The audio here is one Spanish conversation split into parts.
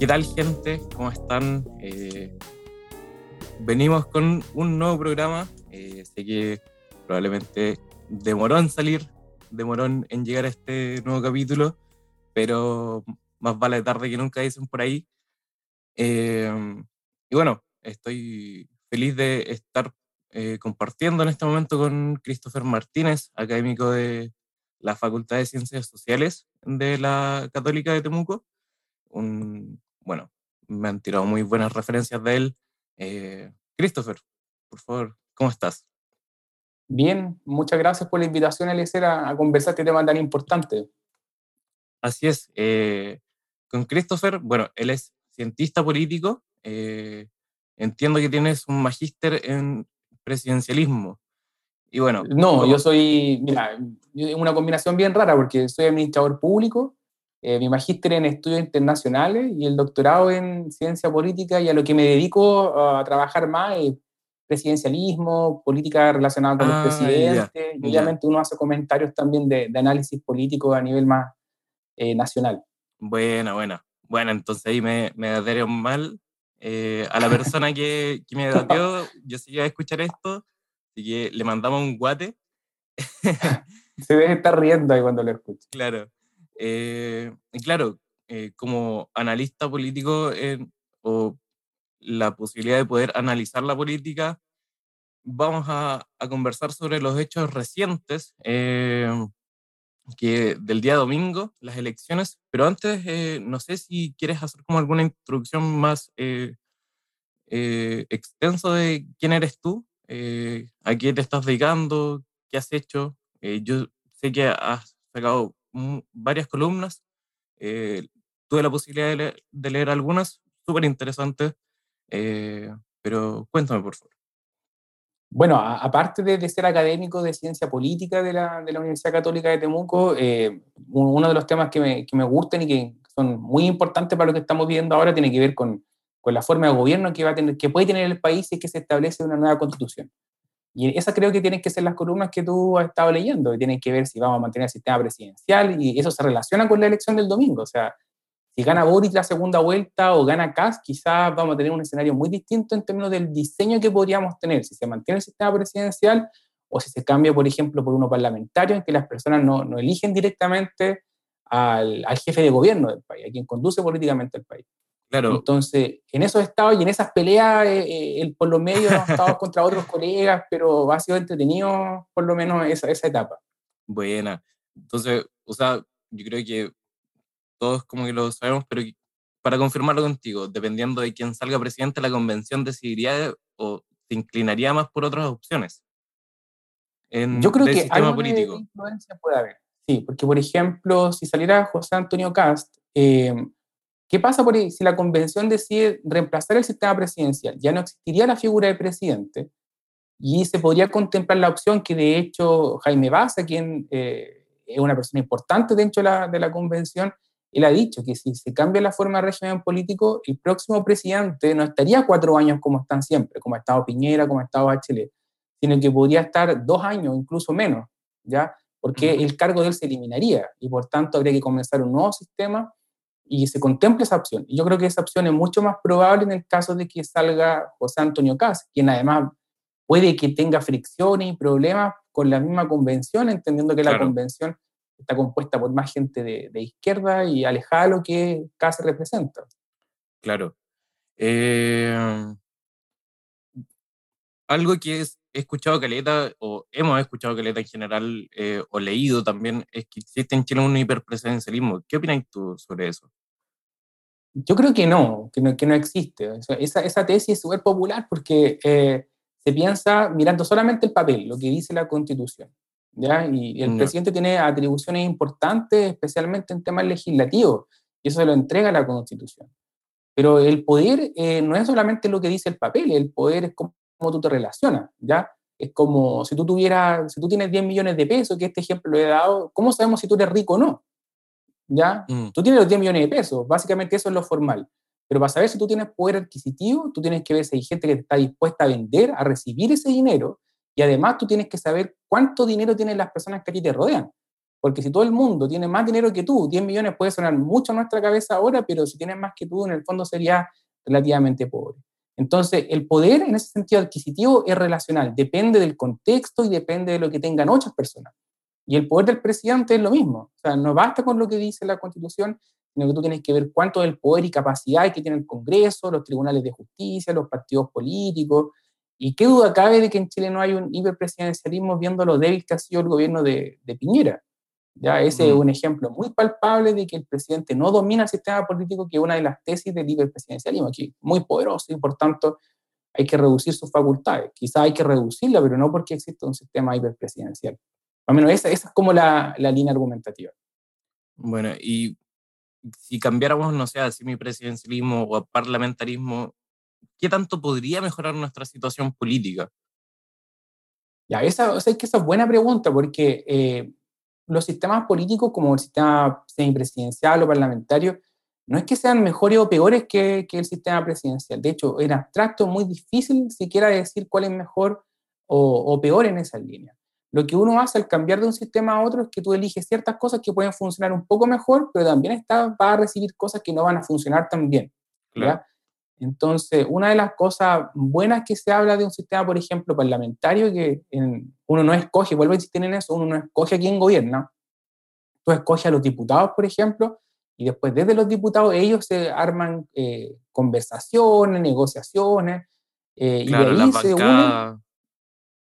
¿Qué tal gente? ¿Cómo están? Eh, venimos con un nuevo programa. Eh, sé que probablemente demoró en salir, demoró en llegar a este nuevo capítulo, pero más vale tarde que nunca dicen por ahí. Eh, y bueno, estoy feliz de estar compartiendo en este momento con Christopher Martínez, académico de la Facultad de Ciencias Sociales de la Católica de Temuco. Un, bueno, me han tirado muy buenas referencias de él. Eh, Christopher, por favor, ¿cómo estás? Bien, muchas gracias por la invitación, Eliezer, a, a conversar este tema tan importante. Así es. Eh, con Christopher, bueno, él es cientista político. Eh, entiendo que tienes un magíster en presidencialismo. Y bueno. No, yo soy, mira, una combinación bien rara porque soy administrador público eh, mi magíster en estudios internacionales y el doctorado en ciencia política y a lo que me dedico a trabajar más es presidencialismo, política relacionada con los ah, presidentes, y obviamente uno hace comentarios también de, análisis político a nivel más eh, nacional. Buena, buena. Bueno, entonces ahí me, me datearon mal. Eh, a la persona que, que me dateó, yo sí iba a escuchar esto, así que le mandamos un guate. Se debe estar riendo ahí cuando lo escucha. Claro. Eh, y claro, eh, como analista político o la posibilidad de poder analizar la política, vamos a, conversar sobre los hechos recientes eh, que del día domingo, las elecciones, pero antes no sé si quieres hacer como alguna introducción más extensa de quién eres tú, a qué te estás dedicando, qué has hecho. yo sé que has sacado varias columnas. Eh, tuve la posibilidad de leer, algunas, súper interesantes, eh, pero cuéntame, por favor. Bueno, aparte de, ser académico de ciencia política de la, de la Universidad Católica de Temuco, eh, uno de los temas que me, que me, gustan y que son muy importantes para lo que estamos viendo ahora tiene que ver con, con la forma de gobierno que, va a tener, que puede tener el país y que se establece una nueva constitución. Y esas creo que tienen que ser las columnas que tú has estado leyendo, que tienen que ver si vamos a mantener el sistema presidencial, y eso se relaciona con la elección del domingo. O sea, si gana Boric la segunda vuelta o gana Kass, quizás vamos a tener un escenario muy distinto en términos del diseño que podríamos tener, si se mantiene el sistema presidencial o si se cambia, por ejemplo, por uno parlamentario, en que las personas no, no eligen directamente al, al, jefe de gobierno del país, a quien conduce políticamente el país. Entonces, en esos estados y en esas peleas, eh, eh por lo medio estado contra otros colegas, pero ha sido entretenido por lo menos esa, esa etapa. Buena. Entonces, o sea, yo creo que todos como que lo sabemos, pero para confirmarlo contigo, dependiendo de quién salga presidente, la convención decidiría o se inclinaría más por otras opciones. En, yo creo que sistema político. influencia puede haber. Sí, porque por ejemplo, si saliera José Antonio Cast, eh, ¿Qué pasa por si la convención decide reemplazar el sistema presidencial? Ya no existiría la figura de presidente y se podría contemplar la opción que de hecho Jaime Baza, quien eh, es una persona importante dentro de la, de la convención, él ha dicho que si se cambia la forma de régimen político, el próximo presidente no estaría cuatro años como están siempre, como ha estado Piñera, como ha estado Bachelet, sino que podría estar dos años, incluso menos, ¿ya? Porque el cargo de él se eliminaría y por tanto habría que comenzar un nuevo sistema y se contempla esa opción. Y yo creo que esa opción es mucho más probable en el caso de que salga José Antonio Cas, quien además puede que tenga fricciones y problemas con la misma convención, entendiendo que la convención está compuesta por más gente de, izquierda y alejada de lo que Cas representa. Claro. Eh, algo que es, he escuchado Caleta, o hemos escuchado Caleta en general, eh, o leído también, es que existe en Chile un hiperpresidencialismo. ¿Qué opinas tú sobre eso? Yo creo que no, que no, que no existe. esa, esa, tesis es súper popular porque eh, se piensa mirando solamente el papel, lo que dice la Constitución. ¿ya? Y el presidente tiene atribuciones importantes, especialmente en temas legislativos, y eso se lo entrega la Constitución. Pero el poder eh, no es solamente lo que dice el papel, el poder es cómo, tú te relacionas, ¿ya? Es como si tú tuvieras, si tú tienes 10 millones de pesos, que este ejemplo lo he dado, ¿cómo sabemos si tú eres rico o no? ¿Ya? Mm. Tú tienes los 10 millones de pesos, básicamente eso es lo formal. Pero para saber si tú tienes poder adquisitivo, tú tienes que ver si hay gente que está dispuesta a vender, a recibir ese dinero, y además tú tienes que saber cuánto dinero tienen las personas que a ti te rodean. Porque si todo el mundo tiene más dinero que tú, 10 millones puede sonar mucho a nuestra cabeza ahora, pero si tienes más que tú, en el fondo sería relativamente pobre. Entonces, el poder en ese sentido adquisitivo es relacional, depende del contexto y depende de lo que tengan otras personas. Y el poder del presidente es lo mismo. O sea, no basta con lo que dice la Constitución, sino que tú tienes que ver cuánto del poder y capacidad que tiene el Congreso, los tribunales de justicia, los partidos políticos. Y qué duda cabe de que en Chile no hay un hiperpresidencialismo viendo lo débil que ha sido el gobierno de, de Piñera. Ya ese es mm. un ejemplo muy palpable de que el presidente no domina el sistema político, que es una de las tesis del hiperpresidencialismo, aquí muy poderoso y por tanto hay que reducir sus facultades. Quizá hay que reducirla, pero no porque existe un sistema hiperpresidencial. Al menos esa, esa es como la, la, línea argumentativa. Bueno, y si cambiáramos, no sé, a semipresidencialismo o a parlamentarismo, ¿qué tanto podría mejorar nuestra situación política? Ya, esa, o sea, que esa es buena pregunta, porque eh, los sistemas políticos, como el sistema semipresidencial o parlamentario, no es que sean mejores o peores que, que, el sistema presidencial. De hecho, en abstracto es muy difícil siquiera decir cuál es mejor o, o, peor en esa línea. Lo que uno hace al cambiar de un sistema a otro es que tú eliges ciertas cosas que pueden funcionar un poco mejor, pero también está, va a recibir cosas que no van a funcionar tan bien. Claro. Entonces, una de las cosas buenas que se habla de un sistema, por ejemplo, parlamentario, que uno no escoge, vuelvo a insistir en eso, uno no escoge a quién gobierna. Tú escoges a los diputados, por ejemplo, y después desde los diputados ellos se arman eh, conversaciones, negociaciones, eh, y ahí se unen.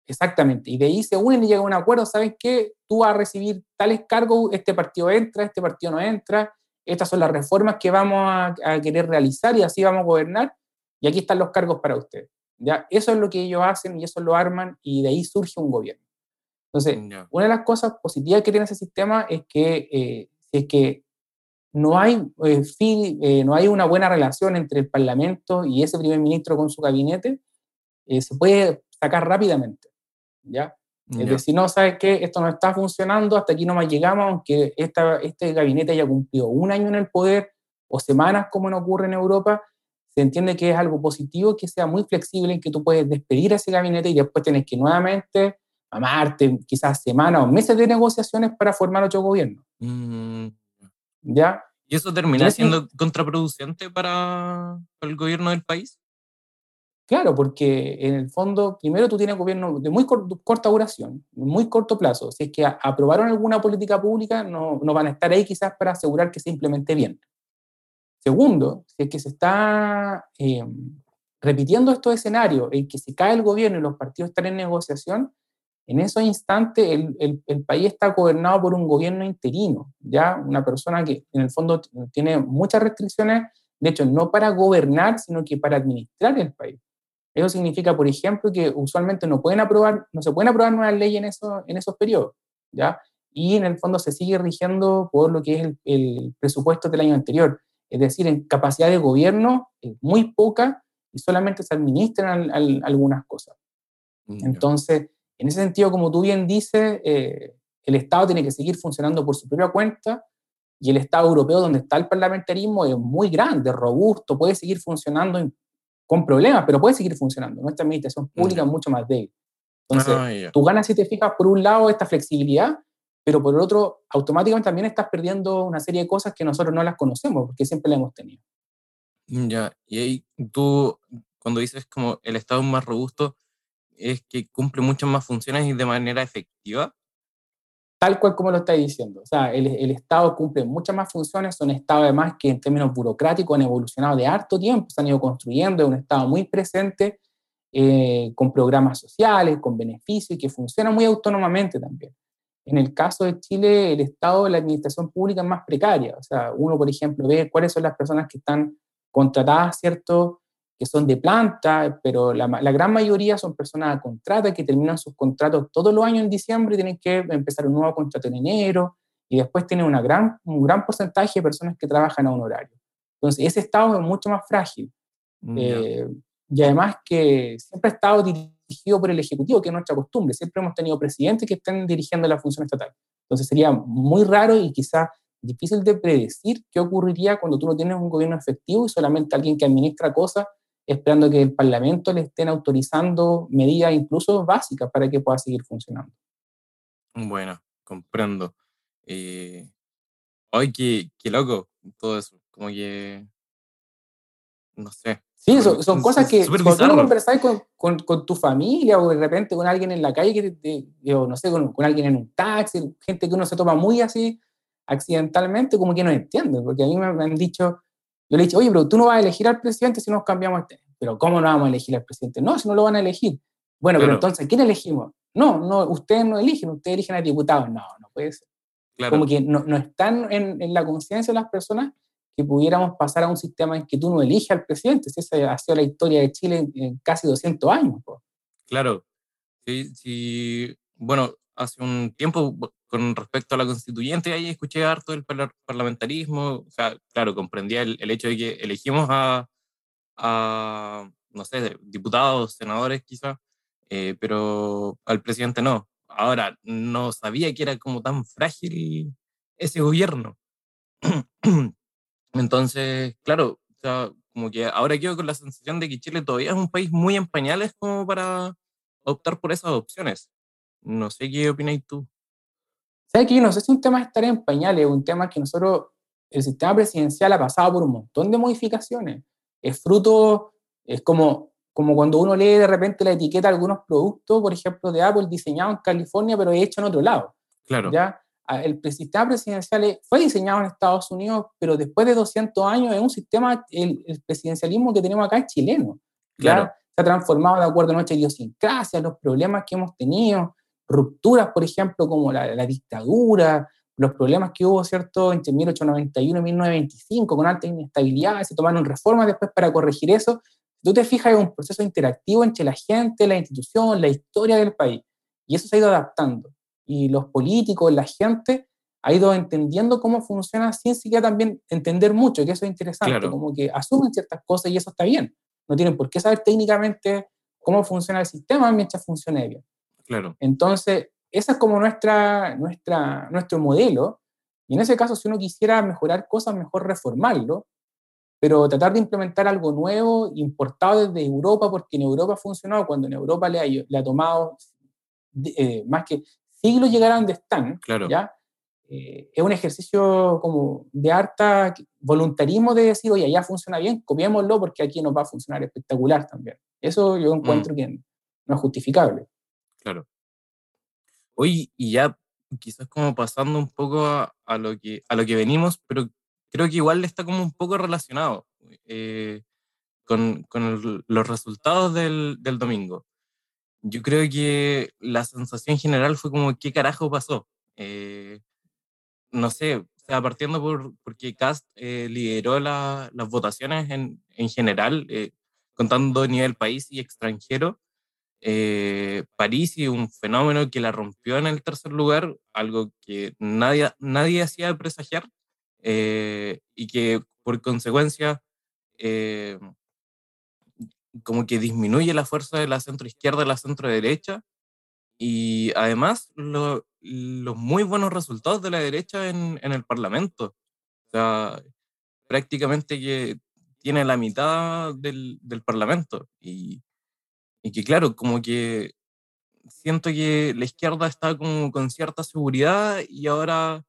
Exactamente, y de ahí se unen y llegan a un acuerdo, ¿sabes qué? Tú vas a recibir tales cargos, este partido entra, este partido no entra, estas son las reformas que vamos a, querer realizar y así vamos a gobernar, y aquí están los cargos para ustedes. ¿ya? Eso es lo que ellos hacen y eso lo arman y de ahí surge un gobierno. Entonces, una de las cosas positivas que tiene ese sistema es que, eh, es que no hay, eh, eh, no hay una buena relación entre el Parlamento y ese primer ministro con su gabinete, se puede sacar rápidamente. ¿Ya? Es decir, no, ¿sabes qué? Esto no está funcionando, hasta aquí no más llegamos, aunque esta, este gabinete haya cumplido un año en el poder o semanas como no ocurre en Europa, se entiende que es algo positivo, que sea muy flexible, en que tú puedes despedir a ese gabinete y después tienes que nuevamente amarte quizás semanas o meses de negociaciones para formar otro gobierno. Mm. ¿Ya? ¿Y eso termina siendo contraproducente para el gobierno del país? Claro, porque en el fondo, primero tú tienes gobierno de muy corta duración, muy corto plazo. Si es que aprobaron alguna política pública, no, no, van a estar ahí quizás para asegurar que se implemente bien. Segundo, si es que se está eh, repitiendo estos escenarios en que se cae el gobierno y los partidos están en negociación, en esos instantes el, el, el, país está gobernado por un gobierno interino, ya una persona que en el fondo tiene muchas restricciones, de hecho, no para gobernar, sino que para administrar el país. Eso significa, por ejemplo, que usualmente no, pueden aprobar, no se pueden aprobar nuevas leyes en, eso, en esos periodos, ¿ya? Y en el fondo se sigue rigiendo por lo que es el, presupuesto del año anterior. Es decir, en capacidad de gobierno es muy poca y solamente se administran algunas cosas. Mm, Entonces, en ese sentido, como tú bien dices, eh, el Estado tiene que seguir funcionando por su propia cuenta y el Estado europeo, donde está el parlamentarismo, es muy grande, robusto, puede seguir funcionando con problemas, pero puede seguir funcionando. Nuestra administración pública es mucho más débil. Entonces, ah, tú ganas si te fijas, por un lado, esta flexibilidad, pero por el otro, automáticamente también estás perdiendo una serie de cosas que nosotros no las conocemos, porque siempre las hemos tenido. Ya, y ahí tú, cuando dices como el Estado más robusto, es que cumple muchas más funciones y de manera efectiva tal cual como lo está diciendo. O sea, el, el, Estado cumple muchas más funciones, son Estados además que en términos burocráticos han evolucionado de harto tiempo, se han ido construyendo, es un Estado muy presente, eh, con programas sociales, con beneficios y que funciona muy autónomamente también. En el caso de Chile, el Estado, la administración pública es más precaria. O sea, uno, por ejemplo, ve cuáles son las personas que están contratadas, ¿cierto? Que son de planta, pero la, la, gran mayoría son personas a contrata que terminan sus contratos todos los años en diciembre y tienen que empezar un nuevo contrato en enero, y después tienen una gran, un gran porcentaje de personas que trabajan a un horario. Entonces, ese Estado es mucho más frágil. Mm, eh, y además que siempre ha estado dirigido por el Ejecutivo, que es nuestra costumbre. Siempre hemos tenido presidentes que están dirigiendo la función estatal. Entonces, sería muy raro y quizá difícil de predecir qué ocurriría cuando tú no tienes un gobierno efectivo y solamente alguien que administra cosas esperando que el Parlamento le estén autorizando medidas incluso básicas para que pueda seguir funcionando. Bueno, comprendo. Eh, ay, qué, qué loco todo eso. Como que. No sé. Sí, son, son cosas que cuando tú conversas con, con, con, tu familia o de repente con alguien en la calle, que o no sé, con, con, alguien en un taxi, gente que uno se toma muy así accidentalmente, como que no entiende, porque a mí me, han dicho, yo le dicho, oye, pero tú no vas a elegir al presidente si nos cambiamos este. Pero ¿cómo no vamos a elegir al presidente? No, si no lo van a elegir. Bueno, pero entonces, ¿quién elegimos? No, no, ustedes no eligen, ustedes eligen a diputados. No, no puede ser. Como que no, no están en, en, la conciencia de las personas que pudiéramos pasar a un sistema en que tú no eliges al presidente. Si esa ha sido la historia de Chile en, casi 200 años. Claro. Sí, sí. Bueno, hace un tiempo, con respecto a la constituyente, ahí escuché harto del parlamentarismo. O sea, claro, comprendía el, el hecho de que elegimos a, a no sé, diputados, senadores quizás, eh, pero al presidente no. Ahora, no sabía que era como tan frágil ese gobierno. Entonces, claro, como que ahora quedo con la sensación de que Chile todavía es un país muy en pañales como para optar por esas opciones. No sé qué opináis tú. ¿Sabes que no sé si un tema es estar en pañales, es un tema que nosotros, el sistema presidencial ha pasado por un montón de modificaciones. Es fruto, es como como cuando uno lee de repente la etiqueta de algunos productos, por ejemplo, de Apple diseñado en California, pero hecho en otro lado. Claro. ¿ya? El sistema presidencial fue diseñado en Estados Unidos, pero después de 200 años es un sistema, el, presidencialismo que tenemos acá es chileno. Claro. Se ha transformado de acuerdo a nuestra idiosincrasia, los problemas que hemos tenido, rupturas, por ejemplo, como la, la dictadura, los problemas que hubo, ¿cierto?, entre 1891 y 1925, con alta inestabilidad, se tomaron reformas después para corregir eso, tú te fijas, es un proceso interactivo entre la gente, la institución, la historia del país. Y eso se ha ido adaptando. Y los políticos, la gente, ha ido entendiendo cómo funciona sin siquiera también entender mucho, que eso es interesante, como que asumen ciertas cosas y eso está bien. No tienen por qué saber técnicamente cómo funciona el sistema mientras funcione bien. Claro. Entonces, ese es como nuestra, nuestra, nuestro modelo. Y en ese caso, si uno quisiera mejorar cosas, mejor reformarlo pero tratar de implementar algo nuevo, importado desde Europa, porque en Europa ha funcionado, cuando en Europa le ha, le ha tomado eh, más que siglos llegar a donde están, claro. ¿ya? Eh, es un ejercicio como de harta voluntarismo de decir, oye, ya funciona bien, copiémoslo porque aquí nos va a funcionar espectacular también. Eso yo encuentro mm. que no es justificable. Claro. Oye, y ya quizás como pasando un poco a, a, lo, que, a lo que venimos, pero creo que igual está como un poco relacionado eh, con, con los resultados del, del, domingo. Yo creo que la sensación general fue como, ¿qué carajo pasó? Eh, no sé, o sea, partiendo por porque Cast eh, lideró la, las votaciones en, en general, contando a nivel país y extranjero. París y un fenómeno que la rompió en el tercer lugar, algo que nadie, nadie hacía presagiar, eh, y que por consecuencia eh, como que disminuye la fuerza de la centro izquierda y la centro derecha y además los muy buenos resultados de la derecha en, en, el Parlamento. O sea, prácticamente que tiene la mitad del, del Parlamento y, y, que claro, como que siento que la izquierda está como con cierta seguridad y ahora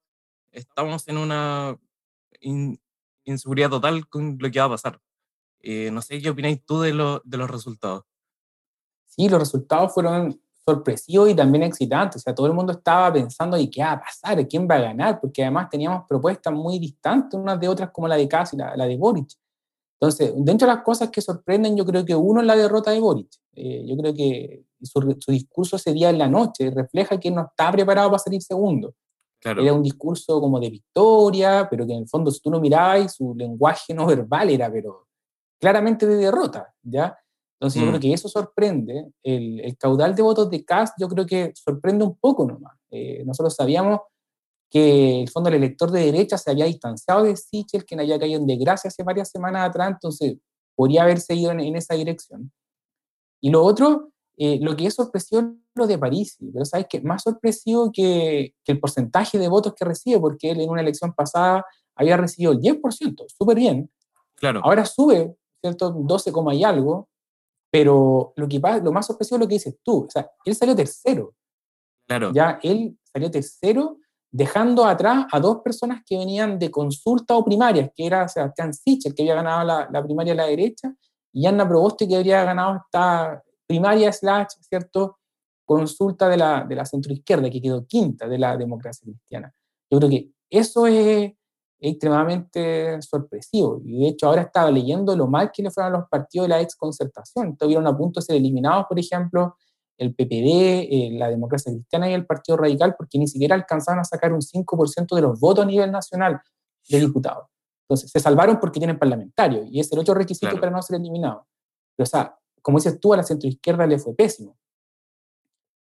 estamos en una inseguridad total con lo que va a pasar. Eh, no sé qué opináis tú de, de los resultados. Sí, los resultados fueron sorpresivos y también excitantes. O sea, todo el mundo estaba pensando, ¿y qué va a pasar? ¿Quién va a ganar? Porque además teníamos propuestas muy distantes unas de otras, como la de y la, la, de Boric. Entonces, dentro de las cosas que sorprenden, yo creo que uno es la derrota de Boric. Eh, yo creo que su, su, discurso ese día en la noche refleja que no está preparado para salir segundo. Era un discurso como de victoria, pero que en el fondo, si tú lo mirabas, su lenguaje no verbal era, pero claramente de derrota, ¿ya? Entonces yo creo mm. que eso sorprende. El, el, caudal de votos de Cast yo creo que sorprende un poco nomás. Eh, nosotros sabíamos que el fondo el elector de derecha se había distanciado de Sichel, que había caído en desgracia hace varias semanas atrás, entonces podría haberse ido en, en esa dirección. Y lo otro eh, lo que es sorpresivo lo de París, pero sabes que más sorpresivo que, que, el porcentaje de votos que recibe, porque él en una elección pasada había recibido el 10%, súper bien. Claro. Ahora sube, ¿cierto? 12, y algo, pero lo, que, lo más sorpresivo es lo que dices tú, o sea, él salió tercero. Claro. Ya, él salió tercero dejando atrás a dos personas que venían de consulta o primarias, que era Sebastián Sichel, que había ganado la, primaria a la derecha, y Anna Proboste, que habría ganado esta primaria slash, ¿cierto?, consulta de la, de la centroizquierda, que quedó quinta de la democracia cristiana. Yo creo que eso es extremadamente sorpresivo. Y de hecho ahora estaba leyendo lo mal que le fueron a los partidos de la ex concertación. Estuvieron a punto de ser eliminados, por ejemplo, el PPD, eh, la democracia cristiana y el Partido Radical, porque ni siquiera alcanzaron a sacar un 5% de los votos a nivel nacional de diputados. Entonces, se salvaron porque tienen parlamentarios, y es el otro requisito para no ser eliminados. Pero, o sea, como dices tú, a la centroizquierda le fue pésimo.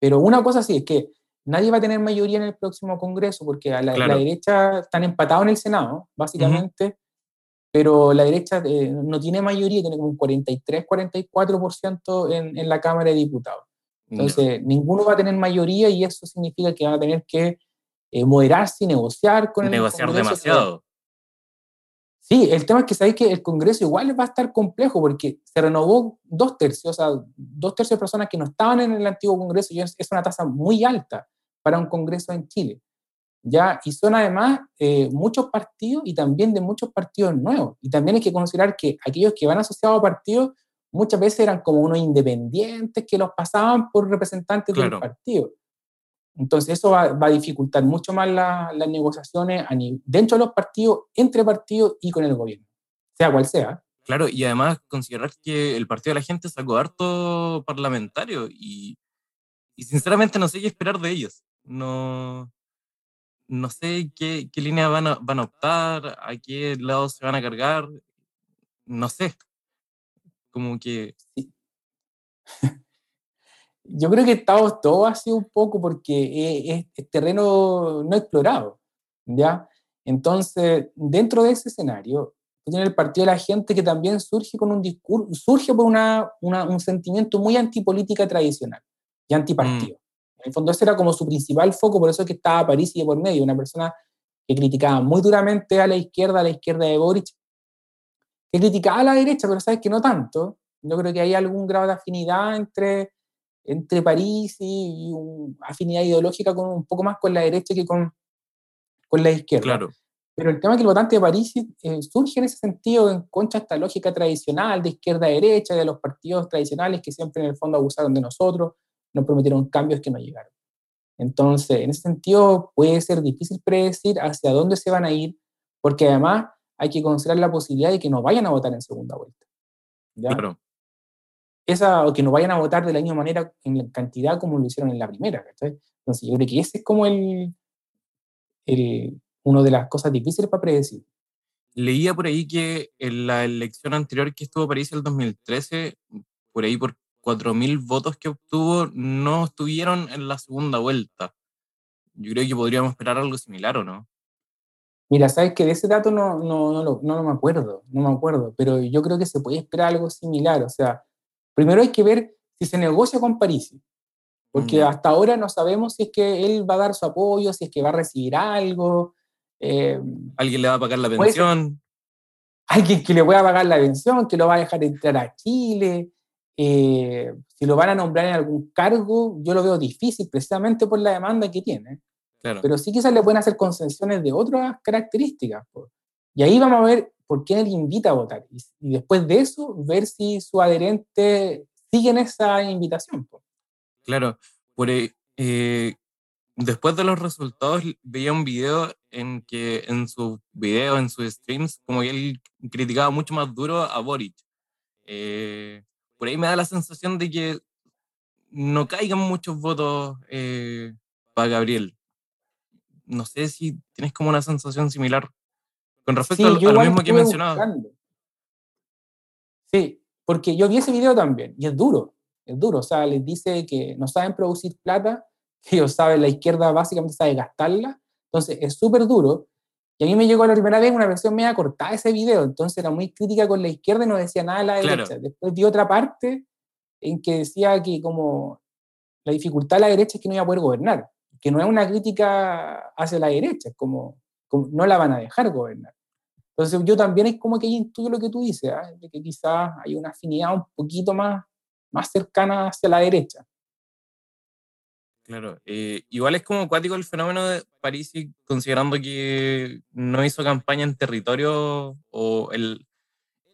Pero una cosa sí es que nadie va a tener mayoría en el próximo Congreso, porque a la, derecha están empatados en el Senado, básicamente, pero la derecha eh, no tiene mayoría, tiene como un 43, 44% en, en la Cámara de Diputados. Entonces, ninguno va a tener mayoría y eso significa que van a tener que eh, moderarse y negociar con el Negociar demasiado. Sí, el tema es que sabéis que el Congreso igual va a estar complejo porque se renovó dos tercios, o sea, dos tercios de personas que no estaban en el antiguo Congreso y es, una tasa muy alta para un Congreso en Chile. ¿ya? Y son además eh, muchos partidos y también de muchos partidos nuevos. Y también hay que considerar que aquellos que van asociados a partidos muchas veces eran como unos independientes que los pasaban por representantes del partido. Entonces eso va, a dificultar mucho más las negociaciones dentro de los partidos, entre partidos y con el gobierno, sea cual sea. Claro, y además considerar que el Partido de la Gente sacó harto parlamentario y, y sinceramente no sé qué esperar de ellos. No, no sé qué, qué línea van a, van a optar, a qué lado se van a cargar, no sé. Como que... Yo creo que estamos todos así un poco porque es, terreno no explorado, ¿ya? Entonces, dentro de ese escenario, tiene el partido de la gente que también surge con un discurso, surge por una, un sentimiento muy antipolítica tradicional y antipartido. Mm. En el fondo ese era como su principal foco, por eso es que estaba París y de por medio, una persona que criticaba muy duramente a la izquierda, a la izquierda de Boric, que criticaba a la derecha, pero sabes que no tanto. Yo creo que hay algún grado de afinidad entre, entre París y, una afinidad ideológica con, un poco más con la derecha que con, con la izquierda. Claro. Pero el tema es que el votante de París eh, surge en ese sentido en contra esta lógica tradicional de izquierda-derecha, de los partidos tradicionales que siempre en el fondo abusaron de nosotros, nos prometieron cambios que no llegaron. Entonces, en ese sentido, puede ser difícil predecir hacia dónde se van a ir, porque además hay que considerar la posibilidad de que no vayan a votar en segunda vuelta. Claro. Esa, o que no vayan a votar de la misma manera en cantidad como lo hicieron en la primera. Entonces, yo creo que ese es como el, el, una de las cosas difíciles para predecir. Leía por ahí que en la elección anterior que estuvo París el 2013, por ahí por 4.000 votos que obtuvo, no estuvieron en la segunda vuelta. Yo creo que podríamos esperar algo similar, ¿o no? Mira, sabes que de ese dato no, no, no, lo, no, me acuerdo, no me acuerdo, pero yo creo que se puede esperar algo similar. O sea, primero hay que ver si se negocia con París, porque hasta ahora no sabemos si es que él va a dar su apoyo, si es que va a recibir algo. Eh, ¿Alguien le va a pagar la pensión? Alguien que le pueda pagar la pensión, que lo va a dejar entrar a Chile. Eh, si lo van a nombrar en algún cargo, yo lo veo difícil precisamente por la demanda que tiene. Pero sí quizás le pueden hacer concesiones de otras características. Y ahí vamos a ver por qué él invita a votar. Y, después de eso, ver si su adherente sigue en esa invitación. Claro, por, eh, después de los resultados veía un video en que en su video, en sus streams, como que él criticaba mucho más duro a Boric. Eh, por ahí me da la sensación de que no caigan muchos votos eh, para Gabriel no sé si tienes como una sensación similar con respecto a, lo mismo que he mencionado. Sí, porque yo vi ese video también y es duro, es duro. O sea, les dice que no saben producir plata, que ellos saben, la izquierda básicamente sabe gastarla. Entonces es súper duro. Y a mí me llegó la primera vez una versión media cortada de ese video, entonces era muy crítica con la izquierda y no decía nada de la derecha. Después vi otra parte en que decía que como la dificultad de la derecha es que no iba a poder gobernar que no es una crítica hacia la derecha, es como, no la van a dejar gobernar. Entonces yo también es como que intuyo lo que tú dices, ¿ah? de que quizás hay una afinidad un poquito más, más cercana hacia la derecha. Claro, eh, igual es como acuático el fenómeno de París, considerando que no hizo campaña en territorio o el,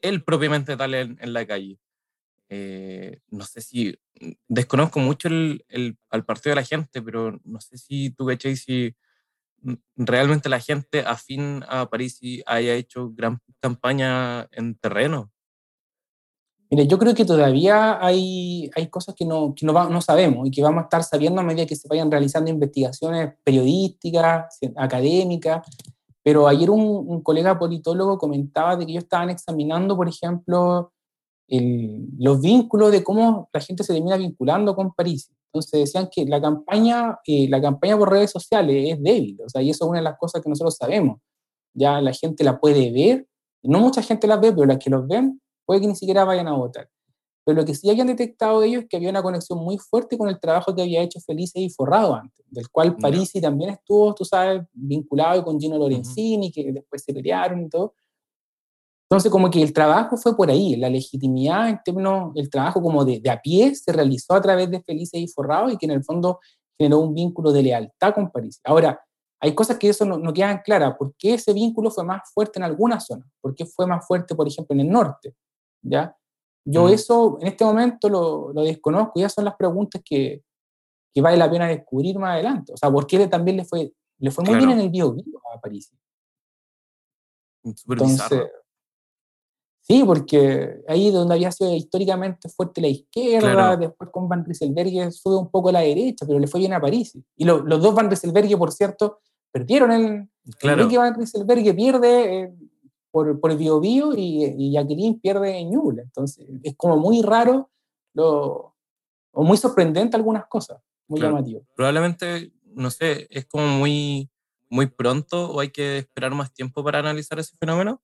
él propiamente tal en, la calle. Eh, no sé si, desconozco mucho el, el, al partido de la gente, pero no sé si tú, ¿cachai? Si realmente la gente afín a París haya hecho gran campaña en terreno. Mire, yo creo que todavía hay, hay cosas que, no, que no, no, sabemos y que vamos a estar sabiendo a medida que se vayan realizando investigaciones periodísticas, académicas. Pero ayer un, un colega politólogo comentaba de que ellos estaban examinando, por ejemplo, el, los vínculos de cómo la gente se termina vinculando con París. Entonces decían que la campaña, eh, la campaña por redes sociales es débil, o sea, y eso es una de las cosas que nosotros sabemos. Ya la gente la puede ver, no mucha gente la ve, pero las que los ven puede que ni siquiera vayan a votar. Pero lo que sí habían detectado ellos es que había una conexión muy fuerte con el trabajo que había hecho Felice y Forrado antes, del cual Parisi también estuvo, tú sabes, vinculado con Gino Lorenzini, que después se pelearon y todo. Entonces, como que el trabajo fue por ahí, la legitimidad en términos, el trabajo como de, de a pie se realizó a través de Felice y Forrado y que en el fondo generó un vínculo de lealtad con París. Ahora, hay cosas que eso no, no quedan claras. ¿Por qué ese vínculo fue más fuerte en alguna zona? ¿Por qué fue más fuerte, por ejemplo, en el norte? ¿ya? Yo eso en este momento lo, lo, desconozco, ya son las preguntas que, que, vale la pena descubrir más adelante. O sea, ¿por qué también le fue, le fue muy bien en el bio, a París? Entonces, sí, porque ahí donde había sido históricamente fuerte la izquierda, después con Van Rieselberg sube un poco a la derecha, pero le fue bien a París. Y los dos Van Rieselberg, por cierto, perdieron el... Claro. Van Rieselberg pierde... Eh, por, por Bio, Bio y, y, Jacqueline pierde en Ñuble. Entonces, es como muy raro lo, o muy sorprendente algunas cosas, muy llamativo. Probablemente, no sé, es como muy, muy pronto o hay que esperar más tiempo para analizar ese fenómeno.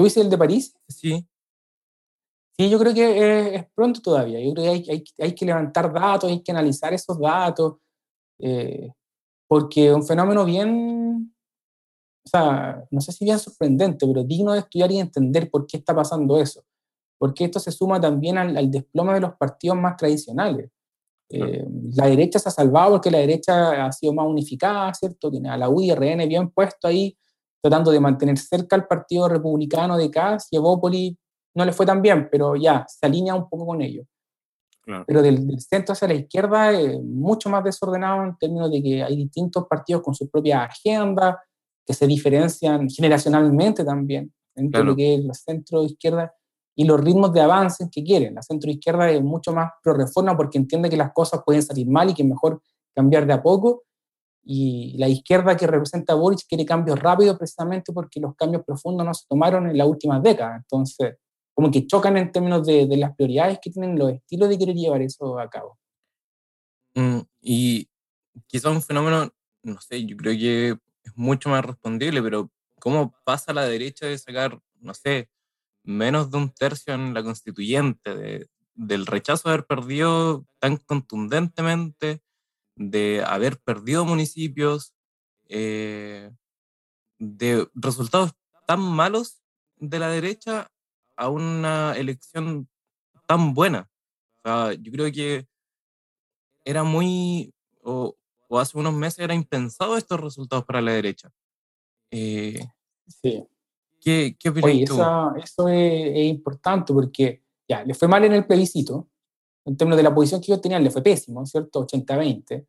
¿Tú dices el de París? Sí. Sí, yo creo que es, pronto todavía. Yo creo que hay, hay, hay, que levantar datos, hay que analizar esos datos, eh, porque es un fenómeno bien, o sea, no sé si bien sorprendente, pero digno de estudiar y entender por qué está pasando eso. Porque esto se suma también al, desplome de los partidos más tradicionales. Eh, la derecha se ha salvado porque la derecha ha sido más unificada, ¿cierto? Tiene a la UIRN bien puesto ahí, tratando de mantener cerca al partido republicano de Cas y Evópoli no le fue tan bien, pero ya, se alinea un poco con ellos. Pero del, del, centro hacia la izquierda es mucho más desordenado en términos de que hay distintos partidos con su propia agenda, que se diferencian generacionalmente también entre lo que es la centro izquierda y los ritmos de avance que quieren. La centro izquierda es mucho más pro reforma porque entiende que las cosas pueden salir mal y que es mejor cambiar de a poco. Y la izquierda que representa a Boric quiere cambios rápidos precisamente porque los cambios profundos no se tomaron en las últimas décadas. Entonces, como que chocan en términos de, de las prioridades que tienen los estilos de querer llevar eso a cabo. Mm, y quizá un fenómeno, no sé, yo creo que es mucho más respondible, pero ¿cómo pasa la derecha de sacar, no sé, menos de un tercio en la constituyente, de, del rechazo de haber perdido tan contundentemente, de haber perdido municipios, eh, de resultados tan malos de la derecha a una elección tan buena? O sea, yo creo que era muy, o, o hace unos meses era impensado estos resultados para la derecha. Eh, sí. ¿Qué, qué Oye, eso, eso es, importante porque ya, le fue mal en el plebiscito, en términos de la posición que ellos tenían, le fue pésimo, ¿cierto? 80-20.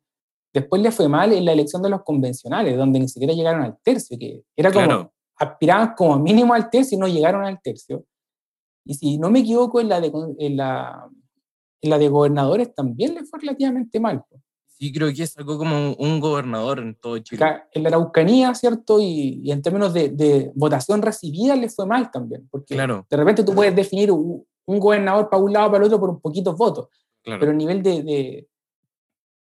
Después le fue mal en la elección de los convencionales, donde ni siquiera llegaron al tercio, que era como, aspiraban como mínimo al tercio y no llegaron al tercio. Y si no me equivoco, en la de, en la, en la de gobernadores también le fue relativamente mal sí creo que algo como un gobernador en todo Chile. En la Araucanía, ¿cierto? Y, en términos de, votación recibida le fue mal también, porque claro. de repente tú puedes definir un, gobernador para un lado para el otro por un poquitos votos, pero a nivel de,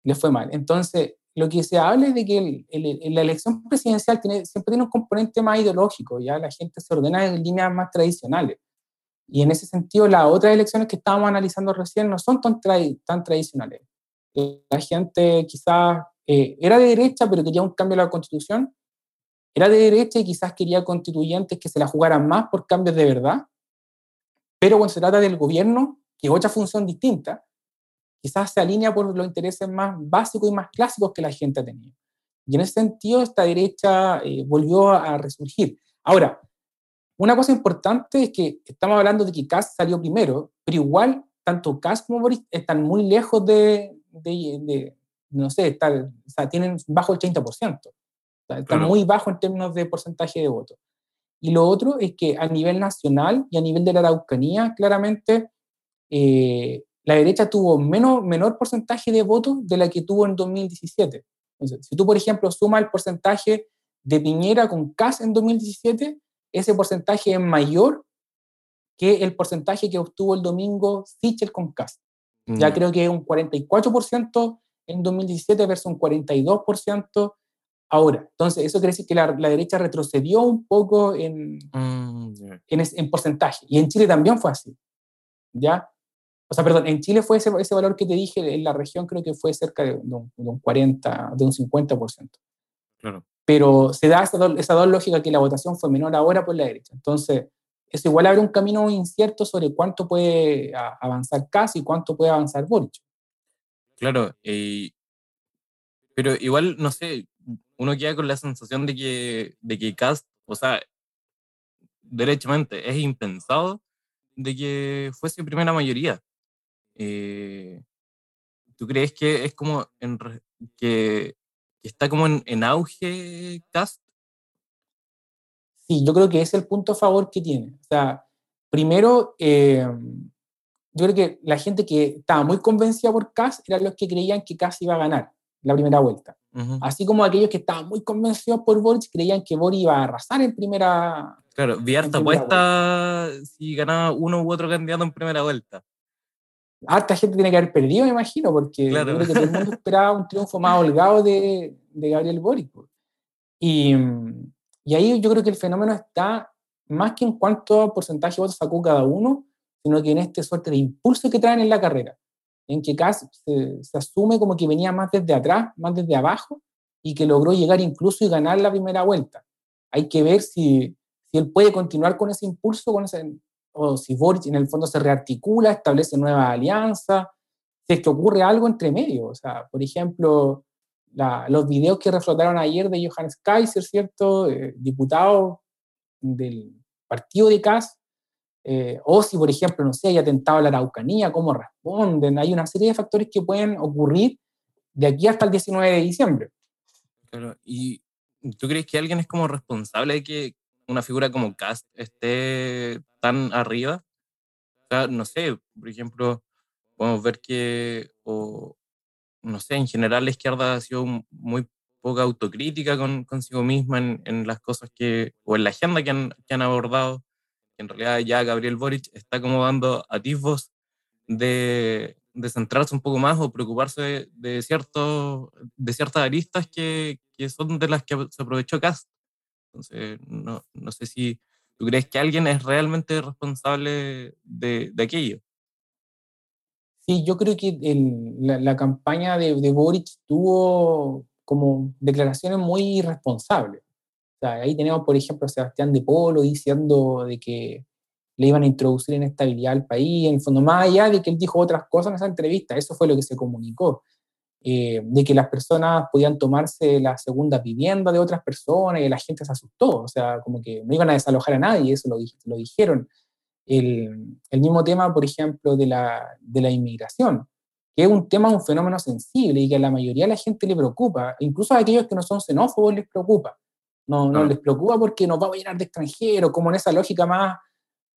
le fue mal. Entonces, lo que se habla es de que la elección presidencial tiene, siempre tiene un componente más ideológico, ya la gente se ordena en líneas más tradicionales. Y en ese sentido, las otras elecciones que estábamos analizando recién no son tan, tan tradicionales la gente quizás eh, era de derecha, pero quería un cambio a la constitución, era de derecha y quizás quería constituyentes que se la jugaran más por cambios de verdad, pero cuando se trata del gobierno, que es otra función distinta, quizás se alinea por los intereses más básicos y más clásicos que la gente ha tenido. Y en ese sentido, esta derecha eh, volvió a resurgir. Ahora, una cosa importante es que estamos hablando de que Kass salió primero, pero igual tanto Kass como Boris están muy lejos de, de, no sé, estar, o sea, tienen bajo el 30%. están muy bajo en términos de porcentaje de votos. Y lo otro es que a nivel nacional y a nivel de la Araucanía, claramente, eh, la derecha tuvo menos, menor porcentaje de votos de la que tuvo en 2017. Entonces, si tú, por ejemplo, sumas el porcentaje de Piñera con Kass en 2017, ese porcentaje es mayor que el porcentaje que obtuvo el domingo Sichel con Cast. Ya creo que es un 44% en 2017 versus un 42% ahora. Entonces, eso quiere decir que la, derecha retrocedió un poco en, mm, en, porcentaje. Y en Chile también fue así. ¿Ya? O sea, perdón, en Chile fue ese, ese valor que te dije, en la región creo que fue cerca de, un, de un 40, de un 50%. Claro. Pero se da esa, esa dos lógica que la votación fue menor ahora por la derecha. Entonces, eso igual abre un camino incierto sobre cuánto puede avanzar casi y cuánto puede avanzar Boric. Claro, pero igual, no sé, uno queda con la sensación de que, de que Cast, o sea, derechamente, es impensado de que fuese primera mayoría. Eh, ¿Tú crees que es como en, que está como en, auge Cast. Sí, yo creo que es el punto a favor que tiene. O sea, primero, eh, yo creo que la gente que estaba muy convencida por Cast eran los que creían que Cast iba a ganar la primera vuelta. Así como aquellos que estaban muy convencidos por Boric creían que Boric iba a arrasar en primera. Claro, vi harta apuesta si ganaba uno u otro candidato en primera vuelta harta gente tiene que haber perdido, me imagino, porque creo que todo el mundo esperaba un triunfo más holgado de, de Gabriel Boric. Y, y, ahí yo creo que el fenómeno está más que en cuánto porcentaje de votos sacó cada uno, sino que en este suerte de impulso que traen en la carrera, en que casi se, asume como que venía más desde atrás, más desde abajo, y que logró llegar incluso y ganar la primera vuelta. Hay que ver si, él puede continuar con ese impulso, con ese, o si Boric en el fondo se rearticula, establece nuevas alianzas, si es que ocurre algo entre medio. O sea, por ejemplo, los videos que reflotaron ayer de Johannes Kaiser, ¿cierto? Eh, diputado del partido de CAS, eh, o si, por ejemplo, no sé, hay atentado a la Araucanía, cómo responden. Hay una serie de factores que pueden ocurrir de aquí hasta el 19 de diciembre. Claro, ¿y tú crees que alguien es como responsable de que una figura como Cast esté tan arriba. O sea, no sé, por ejemplo, podemos ver que, o, no sé, en general la izquierda ha sido muy poca autocrítica con, consigo misma en, en, las cosas que, o en la agenda que han, que han abordado. En realidad ya Gabriel Boric está como dando atisbos de, de centrarse un poco más o preocuparse de, de, cierto, de ciertas aristas que, que son de las que se aprovechó Cast. Entonces, no, no sé si tú crees que alguien es realmente responsable de, de aquello. Sí, yo creo que la, la, campaña de, de, Boric tuvo como declaraciones muy irresponsables. O sea, ahí tenemos, por ejemplo, a Sebastián de Polo diciendo de que le iban a introducir inestabilidad al país, en el fondo, más allá de que él dijo otras cosas en esa entrevista, eso fue lo que se comunicó. Eh, de que las personas podían tomarse la segunda vivienda de otras personas y la gente se asustó, o sea, como que no iban a desalojar a nadie, eso lo, lo dijeron. El, el, mismo tema, por ejemplo, de la, de la inmigración, que es un tema, un fenómeno sensible y que a la mayoría de la gente le preocupa, incluso a aquellos que no son xenófobos les preocupa. No, no les preocupa porque nos va a llenar de extranjeros, como en esa lógica más,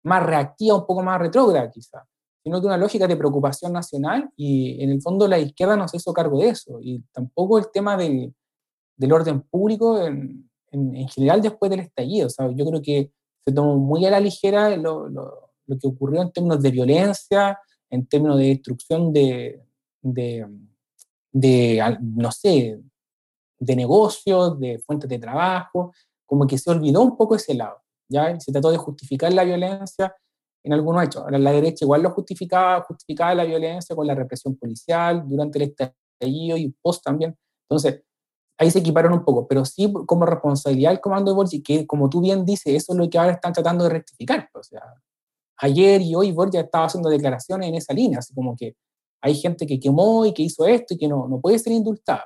más reactiva, un poco más retrógrada quizá sino que una lógica de preocupación nacional y en el fondo la izquierda no se hizo cargo de eso. Y tampoco el tema del, del orden público en, en, general después del estallido. O sea, yo creo que se tomó muy a la ligera lo, lo, lo, que ocurrió en términos de violencia, en términos de destrucción de, de, de no sé, de negocios, de fuentes de trabajo, como que se olvidó un poco ese lado. ¿ya? Se trató de justificar la violencia en algunos hechos. Ahora, la derecha igual lo justificaba, justificaba la violencia con la represión policial durante el estallido y post también. Entonces, ahí se equiparon un poco, pero sí como responsabilidad del comando de Borgia, que como tú bien dices, eso es lo que ahora están tratando de rectificar. O sea, ayer y hoy Borgia estaba haciendo declaraciones en esa línea, así como que hay gente que quemó y que hizo esto y que no, no puede ser indultada,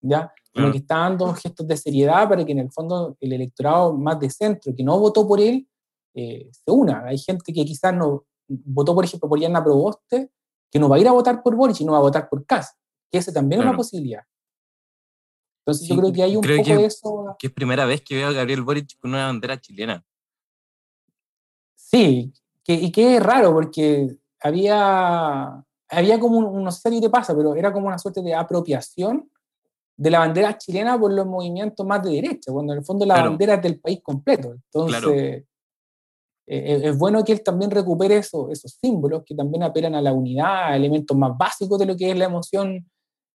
¿ya? Claro. que está dando gestos de seriedad para que en el fondo el electorado más de centro, que no votó por él, eh, se una. Hay gente que quizás no votó, por ejemplo, por Yana Proboste, que no va a ir a votar por Boris y no va a votar por Kass, que ese también es una posibilidad. Entonces yo creo que hay un poco de eso. Que es primera vez que veo a Gabriel Boric con una bandera chilena. Sí, que, y que es raro porque había, había como, un, no sé si te pasa, pero era como una suerte de apropiación de la bandera chilena por los movimientos más de derecha, cuando en el fondo la bandera es del país completo. Entonces, eh, es bueno que él también recupere eso, esos símbolos que también apelan a la unidad, a elementos más básicos de lo que es la emoción